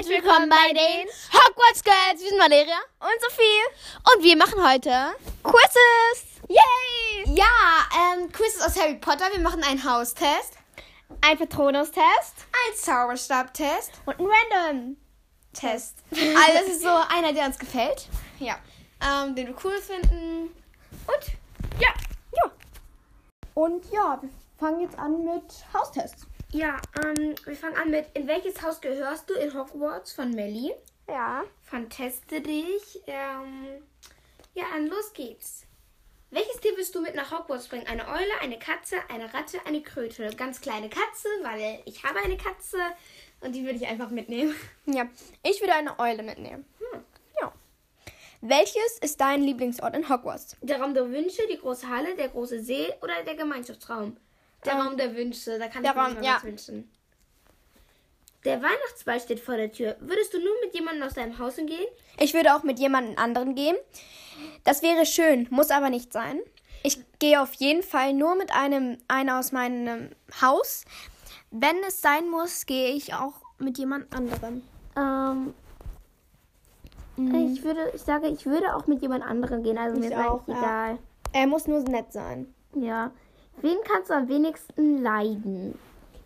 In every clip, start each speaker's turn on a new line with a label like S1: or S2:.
S1: herzlich willkommen bei den Hogwarts Girls. Wir sind Valeria
S2: Und Sophie.
S1: und wir machen heute
S2: Quizzes. Yay.
S1: ja ähm, Quizzes aus Harry Potter. Wir machen einen Haustest,
S2: Ein Patronus-Test.
S1: einen Zauberstab-Test,
S2: Und ein Random-Test.
S1: also das ist so einer, der uns gefällt,
S2: Ja.
S1: ähm, den wir cool finden.
S2: Und ja. Ja. Und ja, wir fangen jetzt an mit Haustests.
S1: Ja, ähm, wir fangen an mit In welches Haus gehörst du in Hogwarts von Melly?
S2: Ja.
S1: Fanteste dich. Ähm, ja, dann los geht's. Welches Tier willst du mit nach Hogwarts bringen? Eine Eule, eine Katze, eine Ratte, eine Kröte? Ganz kleine Katze, weil ich habe eine Katze und die würde ich einfach mitnehmen.
S2: Ja. Ich würde eine Eule mitnehmen. Hm. Ja. Welches ist dein Lieblingsort in Hogwarts?
S1: Der Raum der Wünsche, die große Halle, der große See oder der Gemeinschaftsraum? Der
S2: Ähm,
S1: Raum der Wünsche, da kann
S2: der
S1: ich mir
S2: Raum,
S1: mal
S2: ja.
S1: was wünschen. Der Weihnachtsball steht vor der Tür. Würdest du nur mit jemandem aus deinem Haus gehen?
S2: Ich würde auch mit jemandem anderen gehen. Das wäre schön, muss aber nicht sein. Ich gehe auf jeden Fall nur mit einem einer aus meinem Haus. Wenn es sein muss, gehe ich auch mit jemand anderem.
S1: Ähm, ich würde, ich sage, ich würde auch mit jemand anderem gehen, also mir
S2: Ich
S1: ist
S2: auch,
S1: eigentlich
S2: ja.
S1: egal.
S2: Er muss nur nett sein.
S1: Ja. Wen kannst du am wenigsten leiden?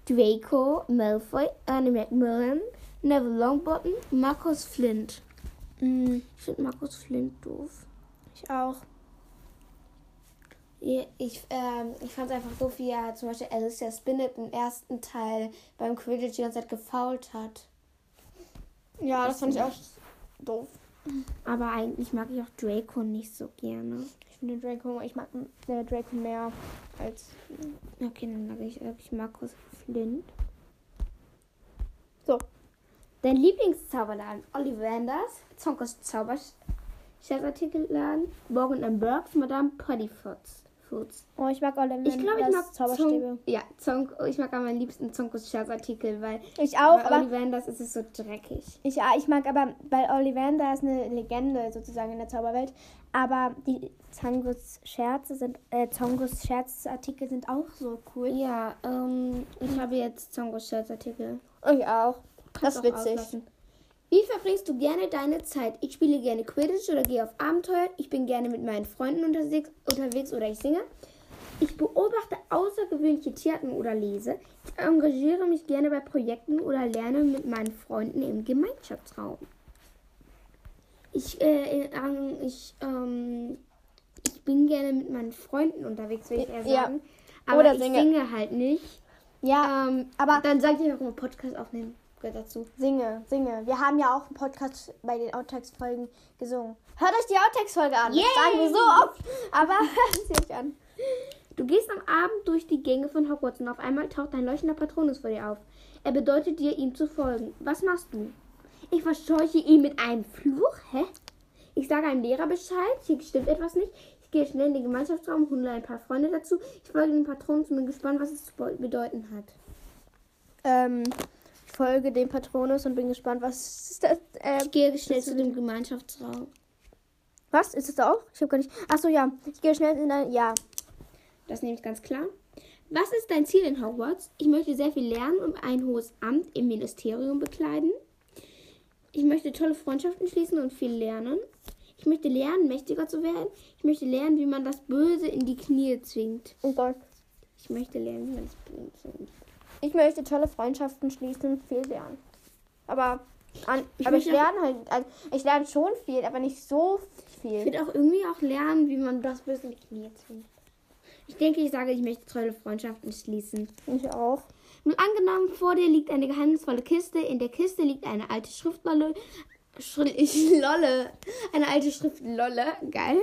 S1: Draco, Malfoy, Annie Macmillan, Neville Longbottom, Marcus Flint.
S2: Mm,
S1: Ich finde Marcus Flint doof.
S2: ich auch.
S1: Ich, ähm, ich fand es einfach doof, wie er zum Beispiel Alicia Spinnet im ersten Teil beim Quidditch die ganze Zeit gefault hat.
S2: Ja, das fand ich auch doof.
S1: Aber eigentlich mag ich auch Draco nicht so gerne.
S2: Finde Draco, ich mag äh, Draco mehr als.
S1: Okay, dann mag ich, ich Marcus Flint.
S2: So.
S1: Dein Lieblingszauberladen? Ollivanders, Zonkos Zauberartikelladen, Morgan Burks, Madame Puddyfoots. Foods.
S2: Oh, ich mag Oliver.
S1: Ich glaube, ich mag
S2: Zauberstäbe.
S1: Ja, Zonk, ich mag am liebsten Zonkos Scherzartikel, weil
S2: Ich auch,
S1: bei Ollivanders ist es so dreckig.
S2: Ich, ja, ich mag aber, weil Ollivander ist eine Legende sozusagen in der Zauberwelt. Aber die Zangus Scherze sind, äh, Zongus Scherzartikel sind auch so cool.
S1: Ja, ähm, ich habe jetzt Zonkos Scherzartikel.
S2: Ich auch. Das ist witzig.
S1: auslassen. Wie verbringst du gerne deine Zeit? Ich spiele gerne Quidditch oder gehe auf Abenteuer. Ich bin gerne mit meinen Freunden unterwegs, unterwegs oder ich singe. Ich beobachte außergewöhnliche Tierarten oder lese. Ich engagiere mich gerne bei Projekten oder lerne mit meinen Freunden im Gemeinschaftsraum. Ich, äh, äh, ich, ähm, ich bin gerne mit meinen Freunden unterwegs, würde ich eher
S2: Ja.
S1: sagen. Aber
S2: Oder
S1: ich
S2: singe.
S1: singe halt nicht.
S2: Ja,
S1: Ähm,
S2: aber-
S1: dann sage ich auch immer Podcast aufnehmen. Gehört dazu.
S2: singe, singe. Wir haben ja auch im Podcast bei den Outtakes-Folgen gesungen. Hört euch die Outtakes-Folge an. Das
S1: Yay!
S2: sagen wir so oft. Aber hört sie euch an.
S1: Du gehst am Abend durch die Gänge von Hogwarts und auf einmal taucht ein leuchtender Patronus vor dir auf. Er bedeutet dir, ihm zu folgen. Was machst du? Ich verscheuche ihn mit einem Fluch. Hä? Ich sage einem Lehrer Bescheid. Hier stimmt etwas nicht. Ich gehe schnell in den Gemeinschaftsraum, hole ein paar Freunde dazu. Ich folge dem Patronus und bin gespannt, was es zu bedeuten hat.
S2: Ähm, ich folge dem Patronus und bin gespannt, was ist das? Äh,
S1: Ich gehe schnell zu dem Gemeinschaftsraum.
S2: was? Ist das da auch? Ich habe gar nicht. Achso, ja. Ich gehe schnell in ein. Ja.
S1: Das nehme ich ganz klar. Was ist dein Ziel in Hogwarts? Ich möchte sehr viel lernen und ein hohes Amt im Ministerium bekleiden. Ich möchte tolle Freundschaften schließen und viel lernen. Ich möchte lernen, mächtiger zu werden. Ich möchte lernen, wie man das Böse in die Knie zwingt.
S2: Oh Gott.
S1: Ich möchte lernen, wie man das Böse zwingt.
S2: Ich möchte tolle Freundschaften schließen und viel lernen. Aber, an,
S1: Ich
S2: aber ich lerne halt, also ich lerne schon viel, aber nicht so
S1: Ich
S2: viel.
S1: will auch irgendwie auch lernen, wie man das Böse in die Knie zwingt. Ich denke, ich sage, ich möchte tolle Freundschaften schließen.
S2: Ich auch.
S1: Nun angenommen, vor dir liegt eine geheimnisvolle Kiste. In der Kiste liegt eine alte Schriftlolle. Schri Lolle. Eine alte Schriftlolle. Geil.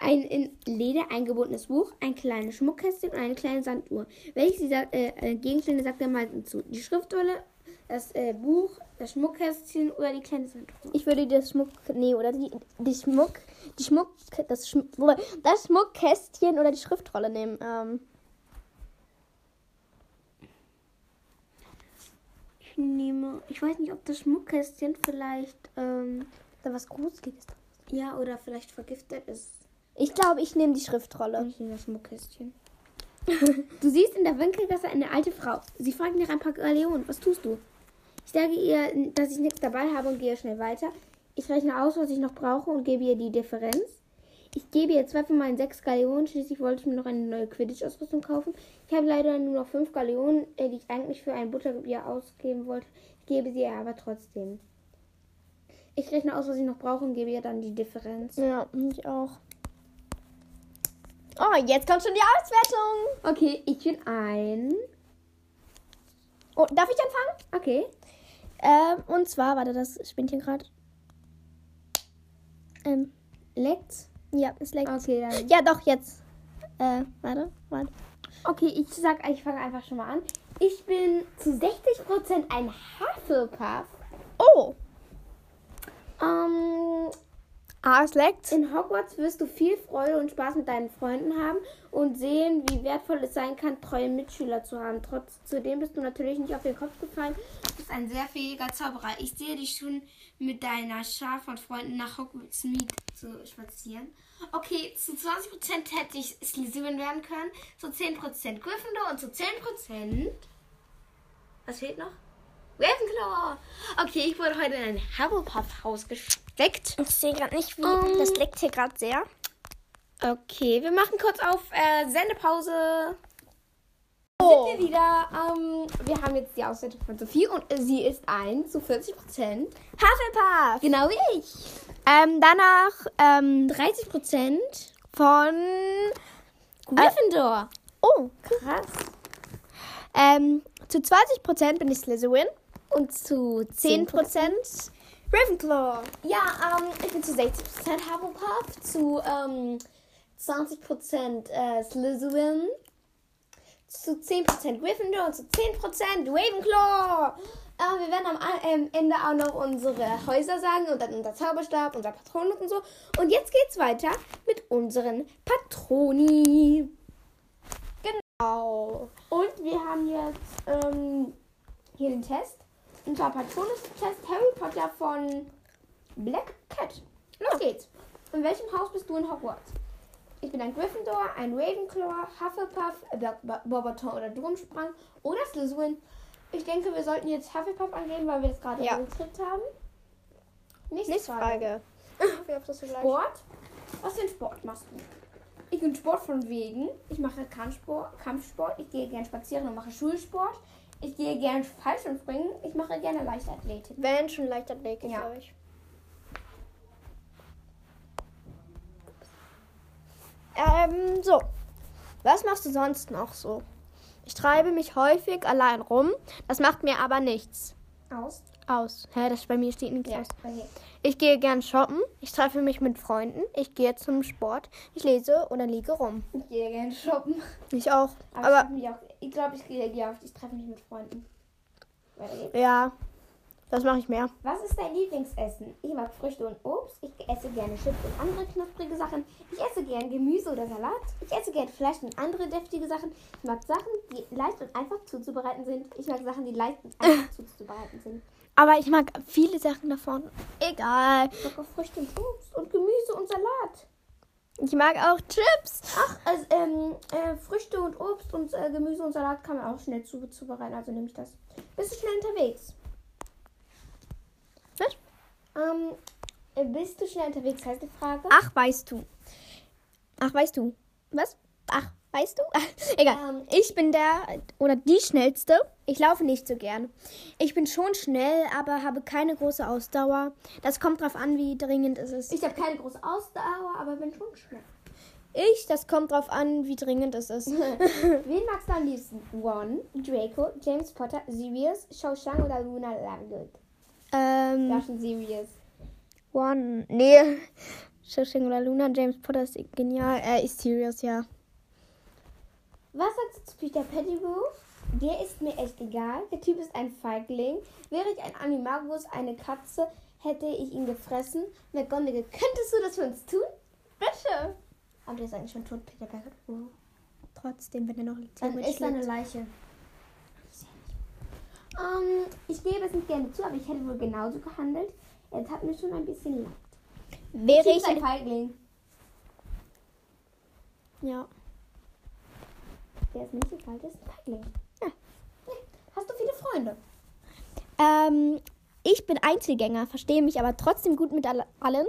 S1: Ein in Leder eingebundenes Buch, ein kleines Schmuckkästchen und eine kleine Sanduhr. Welches dieser äh, äh, Gegenstände sagt er mal zu? Die Schriftlolle, das äh, Buch, das Schmuckkästchen oder die kleine Sanduhr?
S2: Ich würde das Schmuck, nee, oder die, die Schmuck, die Schmuck, das, Schm das Schmuckkästchen oder die Schriftrolle nehmen. Ähm,
S1: Ich nehme, ich weiß nicht, ob das Schmuckkästchen vielleicht, ähm,
S2: da was Gruseliges. drin.
S1: ja, oder vielleicht vergiftet ist.
S2: Ich glaube, ich nehme die Schriftrolle.
S1: Ich nehme das Schmuckkästchen. Du siehst in der Winkelgasse eine alte Frau. Sie fragt nach ein paar Galeonen. Was tust du? Ich sage ihr, dass ich nichts dabei habe und gehe schnell weiter. Ich rechne aus, was ich noch brauche und gebe ihr die Differenz. Ich gebe ihr zwei von meinen sechs Galeonen. Schließlich wollte ich mir noch eine neue Quidditch-Ausrüstung kaufen. Ich habe leider nur noch fünf Galeonen, äh, die ich eigentlich für ein Butterbier ausgeben wollte. Ich gebe sie ihr aber trotzdem. Ich rechne aus, was ich noch brauche und gebe ihr dann die Differenz.
S2: Ja, ich auch. Oh, jetzt kommt schon die Auswertung.
S1: Okay, ich bin ein.
S2: Oh, darf ich anfangen?
S1: Okay.
S2: Ähm, und zwar, warte, das spinnt hier gerade. Ähm,
S1: Leckt's?
S2: Ja, es leckt.
S1: Okay, dann.
S2: Ja, doch, jetzt. Äh, warte, warte.
S1: Okay, ich sag, ich fange einfach schon mal an. Ich bin zu 60% ein Hufflepuff.
S2: Oh,
S1: Ähm,
S2: ah, es leckt.
S1: in Hogwarts wirst du viel Freude und Spaß mit deinen Freunden haben und sehen, wie wertvoll es sein kann, treue Mitschüler zu haben. Trotz, zudem bist du natürlich nicht auf den Kopf gefallen. Du bist ein sehr fähiger Zauberer. Ich sehe dich schon mit deiner Schar von Freunden nach Hogwarts Mead zu spazieren. Okay, zu 20% hätte ich Slytherin werden können, zu 10% Gryffindor und zu 10%... Was fehlt noch? Ravenclaw. Okay, ich wurde heute in ein Hufflepuff-Haus gesteckt.
S2: Ich sehe gerade nicht, wie.
S1: Ähm.
S2: das leckt hier gerade sehr.
S1: Okay, wir machen kurz auf äh, Sendepause.
S2: Oh.
S1: Sind wir wieder. Ähm, wir haben jetzt die Auswertung von Sophie und äh, sie ist ein zu 40 Prozent.
S2: Hufflepuff.
S1: Genau wie ich.
S2: Ähm, danach, ähm,
S1: 30 Prozent
S2: von.
S1: Gryffindor.
S2: Oh,
S1: Krass.
S2: ähm, zu 20% bin ich Slytherin.
S1: Und zu
S2: 10%
S1: 10%.
S2: Ravenclaw.
S1: Ja, ähm, ich bin zu 60 Prozent Hufflepuff, zu ähm, 20 Prozent äh, Slytherin, zu 10 Prozent Gryffindor und zu 10 Prozent Ravenclaw. Äh, wir werden am A- ähm, Ende auch noch unsere Häuser sagen und dann unser Zauberstab, unser Patron und so. Und jetzt geht's weiter mit unseren Patroni. Genau. Und wir haben jetzt ähm, hier den Test. Unser Patronus-Test Harry Potter von Black Cat. Los geht's. In welchem Haus bist du in Hogwarts? Ich bin ein Gryffindor, ein Ravenclaw, Hufflepuff, Bo- Bobaton oder Durmsprang oder Slytherin. Ich denke, wir sollten jetzt Hufflepuff angeben, weil wir das gerade
S2: Ja.
S1: gekriegt haben. Nächste,
S2: Nächste
S1: Frage.
S2: Frage.
S1: Sport? Was für einen Sport machst du? Ich bin Sport von wegen. Ich mache Kampfsport, Kampfsport. Ich gehe gern spazieren und mache Schulsport. Ich gehe gern Fallschirmspringen. Ich mache gerne Leichtathletik.
S2: Wenn schon Leichtathletik,
S1: Ja.
S2: glaube ich. Ähm, so. Was machst du sonst noch so? Ich treibe mich häufig allein rum. Das macht mir aber nichts
S1: Aus?
S2: aus. Hä, das bei mir steht nichts
S1: Ja,
S2: aus.
S1: okay.
S2: Ich gehe gern shoppen. Ich treffe mich mit Freunden. Ich gehe zum Sport. Ich lese oder liege rum.
S1: Ich gehe gerne shoppen.
S2: Ich auch.
S1: Aber,
S2: Aber
S1: ich, glaube, ich gehe gehe auf. Ich treffe mich mit Freunden.
S2: Ja, das mache ich mehr.
S1: Was ist dein Lieblingsessen? Ich mag Früchte und Obst. Ich esse gerne Chips und andere knusprige Sachen. Ich esse gern Gemüse oder Salat. Ich esse gern Fleisch und andere deftige Sachen. Ich mag Sachen, die leicht und einfach zuzubereiten sind. Ich mag Sachen, die leicht und einfach zuzubereiten sind.
S2: Aber ich mag viele Sachen davon. Egal.
S1: Ich mag auch Früchte und Obst und Gemüse und Salat.
S2: Ich mag auch Chips.
S1: Ach, also, ähm, äh, Früchte und Obst und äh, Gemüse und Salat kann man auch schnell zu, zubereiten. Also nehme ich das. Bist du schnell unterwegs? Ähm, äh, bist du schnell unterwegs, heißt die Frage.
S2: Ach, weißt du. Ach, weißt du. Was? Ach, weißt du? Egal.
S1: Ähm,
S2: Ich bin der oder die schnellste. Ich laufe nicht so gern. Ich bin schon schnell, aber habe keine große Ausdauer. Das kommt drauf an, wie dringend es ist.
S1: Ich habe keine große Ausdauer, aber bin schon schnell.
S2: Ich, das kommt drauf an, wie dringend es ist.
S1: Wen magst du am liebsten? Ron, Draco, James Potter, Sirius, Shawshank oder Luna Lovegood?
S2: Ähm,
S1: schon Sirius.
S2: One. Nee. Shawshank oder Luna, James Potter ist genial. Er ist serious, ja.
S1: Was sagst du zu Peter Pettigrew? Der ist mir echt egal. Der Typ ist ein Feigling. Wäre ich ein Animagus, eine Katze, hätte ich ihn gefressen. McGonagall, könntest du das für uns tun? Bitte. Aber der ist eigentlich schon tot, Peter Pettigrew.
S2: Trotzdem, wenn er noch
S1: Dann
S2: Theoretisch
S1: ist seine
S2: lebt.
S1: Leiche. Ähm, ich gebe es nicht gerne zu, aber ich hätte wohl genauso gehandelt. Er tat mir schon ein bisschen leid.
S2: Wäre ich
S1: ist ein. Feigling.
S2: Ja.
S1: Der ist nicht der ist ein Feigling.
S2: Ja.
S1: Hast du viele Freunde?
S2: Ähm, ich bin Einzelgänger, verstehe mich aber trotzdem gut mit alle- allen.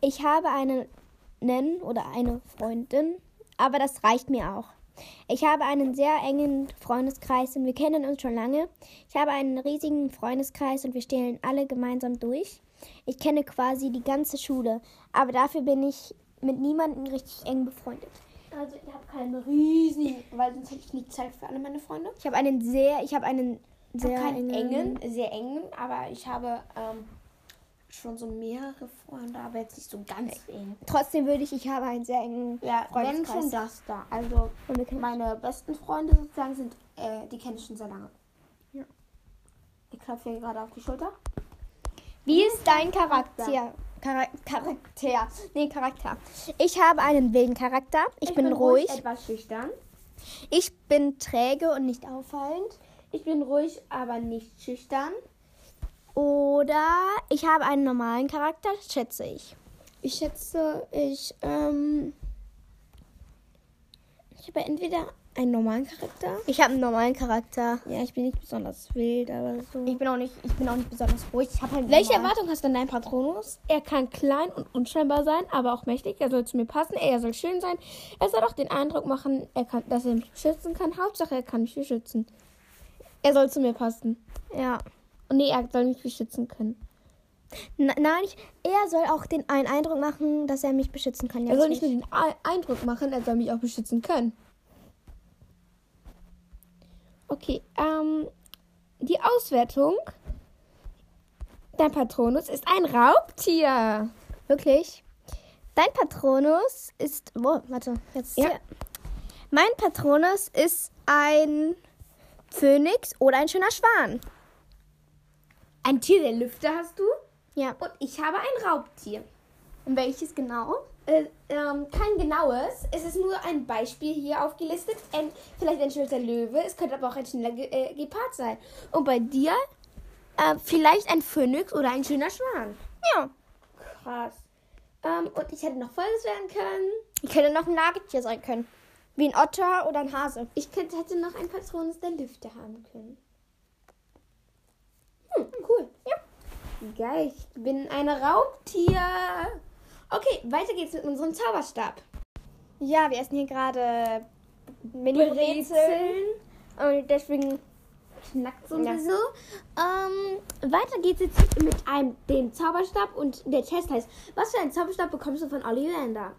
S2: Ich habe einen Nennen oder eine Freundin, aber das reicht mir auch. Ich habe einen sehr engen Freundeskreis und wir kennen uns schon lange. Ich habe einen riesigen Freundeskreis und wir stehen alle gemeinsam durch. Ich kenne quasi die ganze Schule, aber dafür bin ich mit niemandem richtig eng befreundet.
S1: Also ich habe keinen riesigen, weil sonst hätte ich nie Zeit für alle meine Freunde.
S2: Ich habe einen sehr, ich habe einen
S1: Ich
S2: sehr
S1: habe keinen
S2: engen,
S1: engen, sehr engen, aber ich habe ähm, schon so mehrere Freunde, aber jetzt nicht so ganz eng.
S2: Trotzdem würde ich, ich habe einen sehr engen
S1: Ja, wenn
S2: Freundeskreis.
S1: schon das da. Also meine besten Freunde sozusagen sind, äh, die kenne ich schon sehr lange.
S2: Ja.
S1: Ich klopfe hier gerade auf die Schulter.
S2: Wie ist dein Charakter? Chara Charakter. Nee, Charakter. Ich habe einen wilden Charakter. Ich, bin, ruhig.
S1: etwas schüchtern.
S2: Ich bin träge und nicht auffallend.
S1: Ich bin ruhig, aber nicht schüchtern.
S2: Oder ich habe einen normalen Charakter, schätze ich.
S1: Ich schätze, ich, ähm, ich habe entweder einen normalen Charakter.
S2: Ich habe einen normalen Charakter.
S1: Ja, ich bin nicht besonders wild, aber so.
S2: Ich bin auch nicht, ich bin auch nicht besonders ruhig. Ich habe halt
S1: Welche
S2: normal-
S1: Erwartung hast du an deinen Patronus? Er kann klein und unscheinbar sein, aber auch mächtig. Er soll zu mir passen. Er soll schön sein. Er soll auch den Eindruck machen, er kann, dass er mich beschützen kann. Hauptsache, er kann mich beschützen. Er soll zu mir passen.
S2: Ja.
S1: Und nee, er soll mich beschützen können.
S2: N nein, ich, er soll auch den einen Eindruck machen, dass er mich beschützen kann.
S1: Er soll nicht nur den Ei- Eindruck machen, er soll mich auch beschützen können. Okay, ähm, die Auswertung. Dein Patronus ist ein Raubtier.
S2: Wirklich? Dein Patronus ist. Wo, warte, jetzt.
S1: Ja.
S2: hier. Mein Patronus ist ein Phönix oder ein schöner Schwan.
S1: Ein Tier der Lüfte hast du.
S2: Ja.
S1: Und ich habe ein Raubtier.
S2: Und welches genau?
S1: Äh, ähm, kein genaues. Es ist nur ein Beispiel hier aufgelistet. Ein, vielleicht ein schneller Löwe. Es könnte aber auch ein schneller Ge äh, Gepard sein. Und bei dir äh, vielleicht ein Phönix oder ein schöner Schwan.
S2: Ja.
S1: Krass. Ähm, und ich hätte noch Folgendes werden können.
S2: Ich könnte noch ein Nagetier sein können. Wie ein Otter oder ein Hase.
S1: Ich könnte, hätte noch ein Patronus der Lüfte haben können. Hm, cool. Ja. Geil, ich bin ein Raubtier. Okay, weiter geht's mit unserem Zauberstab.
S2: Ja, wir essen hier gerade Mini-Brezeln. Und deswegen.
S1: Knackt sowieso. Ähm, weiter geht's jetzt mit einem, dem Zauberstab und der Test heißt, was für einen Zauberstab bekommst du von Ollivander?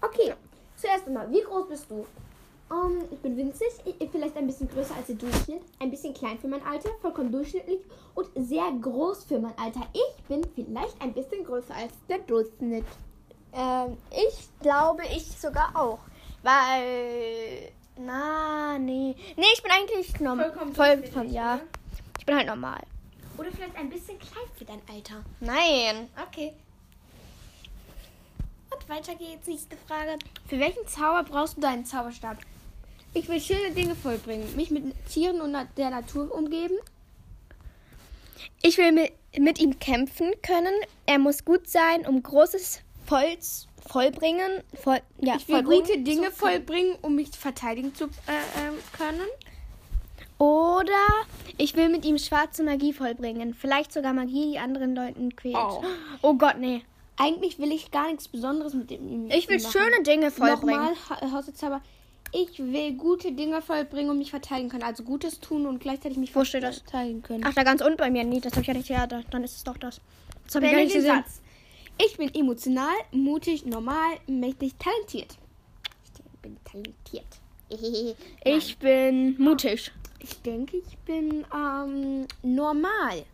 S1: Okay, zuerst einmal, wie groß bist du? Ähm, ich bin winzig, ich, ich vielleicht ein bisschen größer als der Durchschnitt, ein bisschen klein für mein Alter, vollkommen durchschnittlich und sehr groß für mein Alter. Ich bin vielleicht ein bisschen größer als der Durchschnitt.
S2: Ähm, ich glaube, ich sogar auch. Weil. Na, nee. Nee, ich bin eigentlich normal.
S1: Vollkommen
S2: Voll,
S1: durchschnittlich,
S2: voll, ja.
S1: ne?
S2: Ich bin halt normal.
S1: Oder vielleicht ein bisschen klein für dein Alter.
S2: Nein.
S1: Okay. Und weiter geht's. Nächste Frage. Für welchen Zauber brauchst du deinen Zauberstab? Ich will schöne Dinge vollbringen. Mich mit Tieren und der Natur umgeben.
S2: Ich will mit, mit ihm kämpfen können. Er muss gut sein, um großes Volz vollbringen. Voll, ja,
S1: Ich will gute Dinge vollbringen, um mich verteidigen zu äh, ähm, können.
S2: Oder ich will mit ihm schwarze Magie vollbringen. Vielleicht sogar Magie, die anderen Leuten quält.
S1: Oh.
S2: Oh, Gott, nee.
S1: Eigentlich will ich gar nichts Besonderes mit dem.
S2: Ich will
S1: machen.
S2: schöne Dinge vollbringen.
S1: Nochmal, Ha- Haushaltszauber. Ich will gute Dinge vollbringen und mich verteidigen können. Also Gutes tun und gleichzeitig mich
S2: Wo steht das?
S1: verteidigen können.
S2: Ach, da ganz unten bei mir. Nee, das habe ich ja nicht. Ja, da, dann ist es doch das. Das habe ich gar nicht gesehen.
S1: Satz. Ich bin emotional, mutig, normal, mächtig, talentiert. Ich bin talentiert.
S2: Ich bin mutig.
S1: Ich denke, ich bin ähm, normal.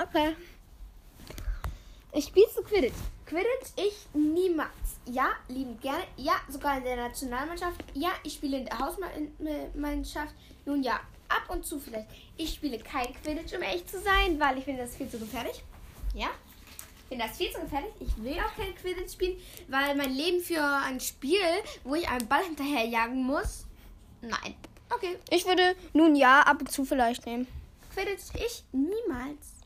S2: Okay.
S1: Ich spielst du Quidditch? Quidditch, ich niemals. Ja, liebend gerne. Ja, sogar in der Nationalmannschaft. Ja, ich spiele in der Hausmannschaft. Nun ja, ab und zu vielleicht. Ich spiele kein Quidditch, um echt zu sein, weil ich finde das viel zu gefährlich. Ja, ich finde das viel zu gefährlich. Ich will auch kein Quidditch spielen, weil mein Leben für ein Spiel, wo ich einen Ball hinterherjagen muss. Nein. Okay,
S2: Ich würde nun ja ab und zu vielleicht nehmen.
S1: Quidditch, ich niemals.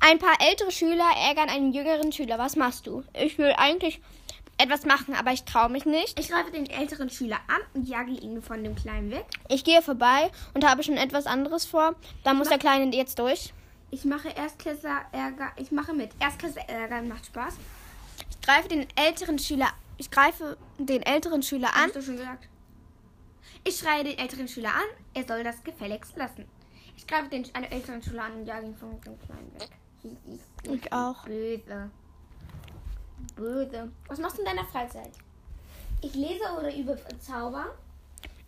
S2: Ein paar ältere Schüler ärgern einen jüngeren Schüler. Was machst du? Ich will eigentlich etwas machen, aber ich traue mich nicht.
S1: Ich greife den älteren Schüler an und jage ihn von dem Kleinen weg.
S2: Ich gehe vorbei und habe schon etwas anderes vor. Da muss der Kleine jetzt durch.
S1: Ich mache Erstklässler Ärger. Ich mache mit. Erstklässler Ärger macht Spaß.
S2: Ich greife den älteren Schüler. Ich greife den älteren Schüler an.
S1: Hast du schon gesagt? Ich schreie den älteren Schüler an. Er soll das gefälligst lassen. Ich greife den einen älteren Schüler an und jage ihn von dem Kleinen weg.
S2: Ich auch.
S1: Böse. Böse. Was machst du in deiner Freizeit? Ich lese oder übe Zauber.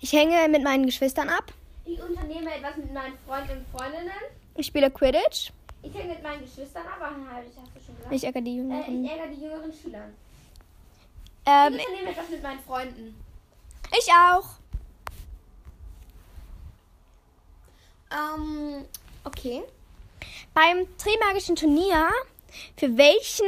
S2: Ich hänge mit meinen Geschwistern ab.
S1: Ich unternehme etwas mit meinen Freunden und Freundinnen.
S2: Ich spiele Quidditch.
S1: Ich hänge mit meinen Geschwistern ab. Hast du schon gesagt.
S2: Ich ärgere die
S1: äh,
S2: Jüngeren.
S1: ich ärgere die jüngeren Schüler.
S2: Ähm,
S1: Ich unternehme etwas mit meinen Freunden.
S2: ich auch.
S1: Ähm, okay.
S2: Beim Trimagischen Turnier, für welchen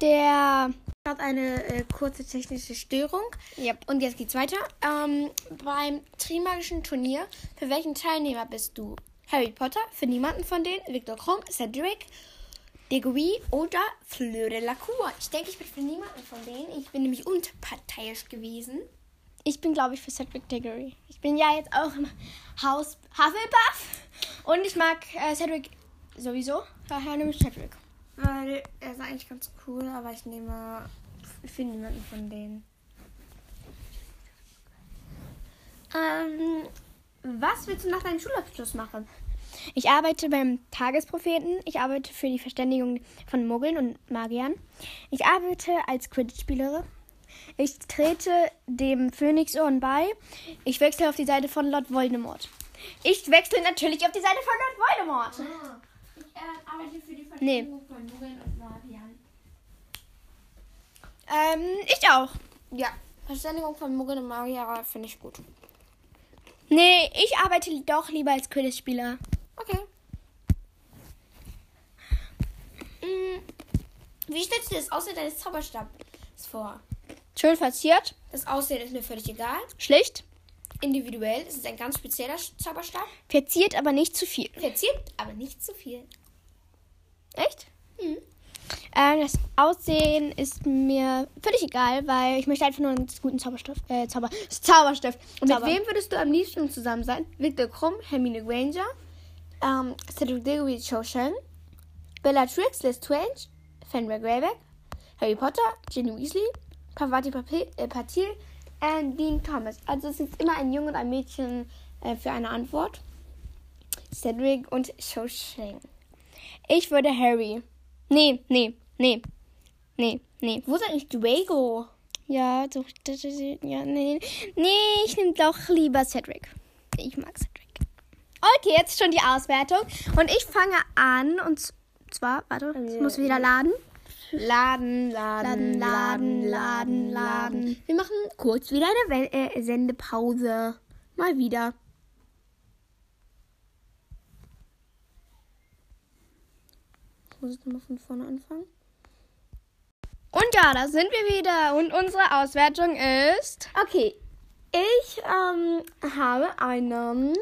S2: der.
S1: hat eine äh, kurze technische Störung.
S2: Yep.
S1: Und jetzt geht's weiter. Ähm, beim Trimagischen Turnier, für welchen Teilnehmer bist du? Harry Potter, für niemanden von denen, Victor Krumm, Cedric, Diggory oder Fleur de la Cour. Ich denke, ich bin für niemanden von denen. Ich bin nämlich unparteiisch gewesen.
S2: Ich bin, glaube ich, für Cedric Diggory. Ich bin ja jetzt auch im Haus Hufflepuff. Und ich mag äh, Cedric sowieso. Daher nehme ich Cedric.
S1: Weil er ist eigentlich ganz cool, aber ich nehme für niemanden von denen. Ähm, was willst du nach deinem Schulabschluss machen?
S2: Ich arbeite beim Tagespropheten. Ich arbeite für die Verständigung von Muggeln und Magiern. Ich arbeite als Quidditch-Spielerin. Ich trete dem Phönixorden bei. Ich wechsle auf die Seite von Lord Voldemort. Ich wechsle natürlich auf die Seite von Lord Voldemort.
S1: Ich äh, arbeite für die
S2: Nee.
S1: von Muggeln und Magiern.
S2: Ähm, ich auch.
S1: Ja, Verständigung von Muggeln und Magier finde ich gut.
S2: Nee, ich arbeite doch lieber als Quidditch-Spieler.
S1: Okay. Mm, Wie stellst du dir das Aussehen deines Zauberstabs vor?
S2: Schön verziert.
S1: Das Aussehen ist mir völlig egal.
S2: Schlicht.
S1: Individuell ist es ein ganz spezieller Zauberstab.
S2: Verziert, aber nicht zu viel.
S1: Verziert, aber nicht zu viel.
S2: Echt?
S1: Mhm.
S2: Ähm, das Aussehen ist mir völlig egal, weil ich möchte einfach nur einen guten Zauberstoff, äh, Zauber, Zauberstift.
S1: Und mit
S2: Zauber.
S1: wem würdest du am liebsten zusammen sein? Victor Krumm, Hermine Granger, ähm, Cedric Diggory, Cho Chang, Bellatrix, Lestrange, Fenrir Greyback, Harry Potter, Ginny Weasley, Pavati Papi- äh, Patil und Dean Thomas. Also es ist immer ein Junge und ein Mädchen äh, für eine Antwort. Cedric und Cho Chang.
S2: Ich würde Harry. Nee, nee, nee. Nee, nee.
S1: Wo ist eigentlich Drago?
S2: Ja, doch, ja, nee. Nee, ich nehme doch lieber Cedric. Ich mag Cedric. Okay, jetzt schon die Auswertung. Und ich fange an und zwar, warte, es muss wieder laden.
S1: Laden, Laden,
S2: Laden, Laden, Laden.
S1: Wir machen kurz wieder eine äh, Sendepause. Mal wieder. Muss ich nochmal von vorne anfangen?
S2: Und ja, da sind wir wieder. Und unsere Auswertung ist.
S1: Okay. Ich ähm, habe einen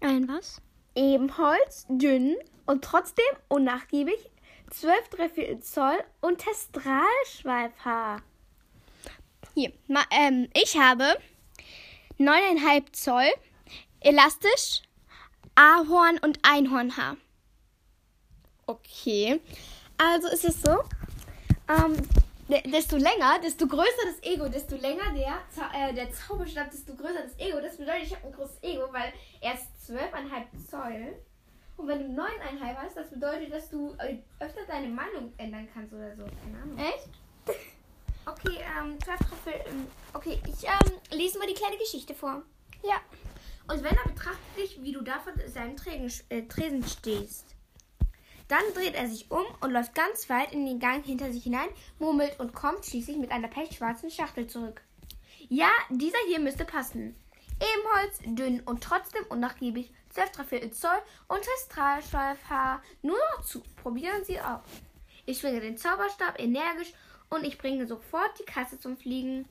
S2: Ein was?
S1: Ebenholz, dünn und trotzdem unnachgiebig 12 Dreiviertel Zoll und Testralschweifhaar.
S2: Hier. Ma, ähm, ich habe 9,5 Zoll elastisch, Ahorn und Einhornhaar.
S1: Okay. Also ist es so, ähm, de- desto länger, desto größer das Ego, desto länger der, Zau äh, der Zauberstab, desto größer das Ego. Das bedeutet, ich habe ein großes Ego, weil er ist 12,5 Zoll. Und wenn du 9,5 hast, das bedeutet, dass du äh, öfter deine Meinung ändern kannst oder so. Keine Ahnung.
S2: Echt?
S1: Okay, ähm, 12 Trüffel, ähm, okay, ich ähm, lese mal die kleine Geschichte vor.
S2: Ja.
S1: Und wenn er betrachtet dich, wie du da vor seinem Tresen, äh, Tresen stehst. Dann dreht er sich um und läuft ganz weit in den Gang hinter sich hinein, murmelt und kommt schließlich mit einer pechschwarzen Schachtel zurück. Ja, dieser hier müsste passen. Ebenholz, dünn und trotzdem unnachgiebig, 12 Dreiviertel Zoll und Testralschweifhaar. Nur noch zu. Probieren Sie aus. Ich schwinge den Zauberstab energisch und ich bringe sofort die Kasse zum Fliegen.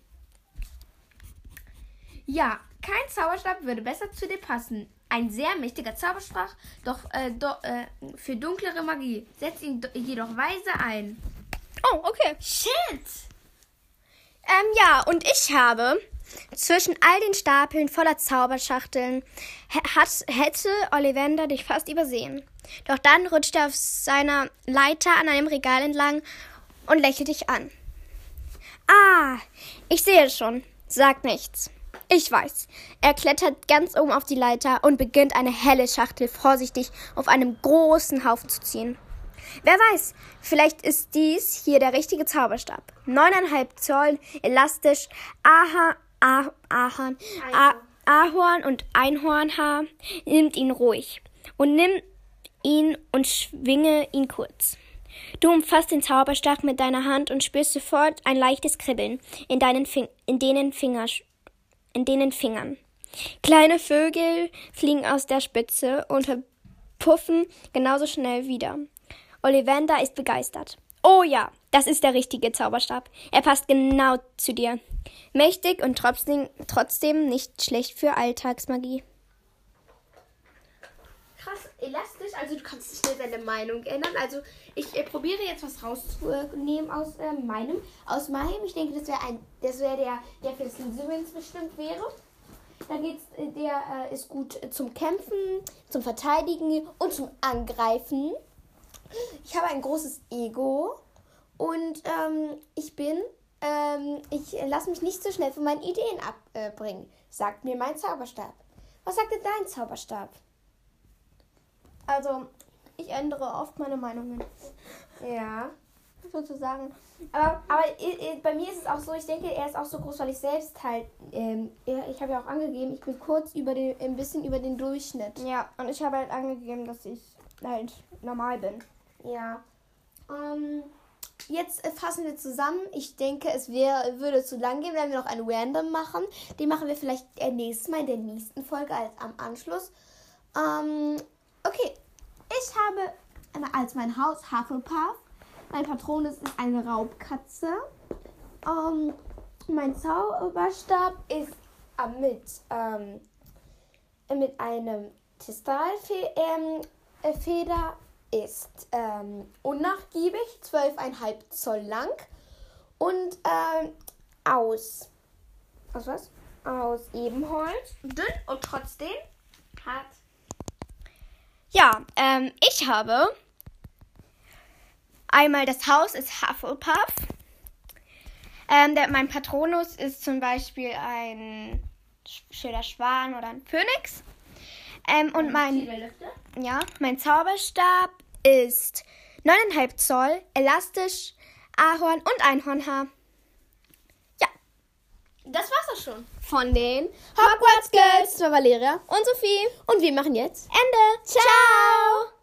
S1: Ja, kein Zauberstab würde besser zu dir passen. ein sehr mächtiger Zaubersprach, doch, äh, do, äh, für dunklere Magie. Setz ihn do- jedoch weise ein.
S2: Oh, okay.
S1: Shit!
S2: Ähm, ja, und ich habe zwischen all den Stapeln voller Zauberschachteln hat, hätte Ollivander dich fast übersehen. Doch dann rutschte er auf seiner Leiter an einem Regal entlang und lächelte dich an. Ah, ich sehe es schon. Sag nichts. Ich weiß. Er klettert ganz oben auf die Leiter und beginnt eine helle Schachtel vorsichtig auf einem großen Haufen zu ziehen. Wer weiß, vielleicht ist dies hier der richtige Zauberstab. Neuneinhalb Zoll, elastisch, Aha, ah, Ahorn, ah, Ahorn und Einhornhaar. Nimmt ihn ruhig und nimm ihn und schwinge ihn kurz. Du umfasst den Zauberstab mit deiner Hand und spürst sofort ein leichtes Kribbeln in deinen Fing in denen Finger in denen Fingern. Kleine Vögel fliegen aus der Spitze und verpuffen genauso schnell wieder. Ollivander ist begeistert. Oh ja, das ist der richtige Zauberstab. Er passt genau zu dir. Mächtig und trotzdem, nicht schlecht für Alltagsmagie.
S1: Krass, elastisch, also du kannst schnell deine Meinung ändern. Also ich äh, probiere jetzt was rauszunehmen aus äh, meinem. Aus meinem, ich denke, das wäre ein, das wäre der, der für Slytherins bestimmt wäre. Da geht's, äh, der äh, ist gut zum Kämpfen, zum Verteidigen und zum Angreifen. Ich habe ein großes Ego und ähm, ich bin, ähm, ich lasse mich nicht so schnell von meinen Ideen abbringen, sagt mir mein Zauberstab. Was sagt denn dein Zauberstab?
S2: Also, ich ändere oft meine Meinungen.
S1: Ja.
S2: Sozusagen.
S1: Aber, aber bei mir ist es auch so, ich denke, er ist auch so groß, weil ich selbst halt, ähm, ich habe ja auch angegeben, ich bin kurz über den, ein bisschen über den Durchschnitt.
S2: Ja, und ich habe halt angegeben, dass ich halt normal bin.
S1: Ja. Ähm, jetzt äh, fassen wir zusammen. Ich denke, es wär, würde zu lang gehen, wenn wir noch ein Random machen. Die machen wir vielleicht äh, nächstes Mal in der nächsten Folge als am Anschluss. Ähm, okay. Ich habe als mein Haus Hufflepuff. Mein Patronus ist eine Raubkatze. Ähm, mein Zauberstab ist äh, mit, ähm, mit einem Tistalfeder ähm, äh, ist ähm, unnachgiebig, 12,5 Zoll lang und ähm, aus, aus was? Aus Ebenholz, dünn und trotzdem hat
S2: Ja, ähm, ich habe einmal das Haus ist Hufflepuff. Ähm, der, mein Patronus ist zum Beispiel ein schöner Schwan oder ein Phönix. Ähm, und mein, ja, mein Zauberstab ist 9,5 Zoll, elastisch, Ahorn und Einhornhaar. Ja,
S1: Das war's auch schon.
S2: von den
S1: Hogwarts Girls, das war Valeria.
S2: und Sophie.
S1: Und wir machen jetzt
S2: Ende. Ciao.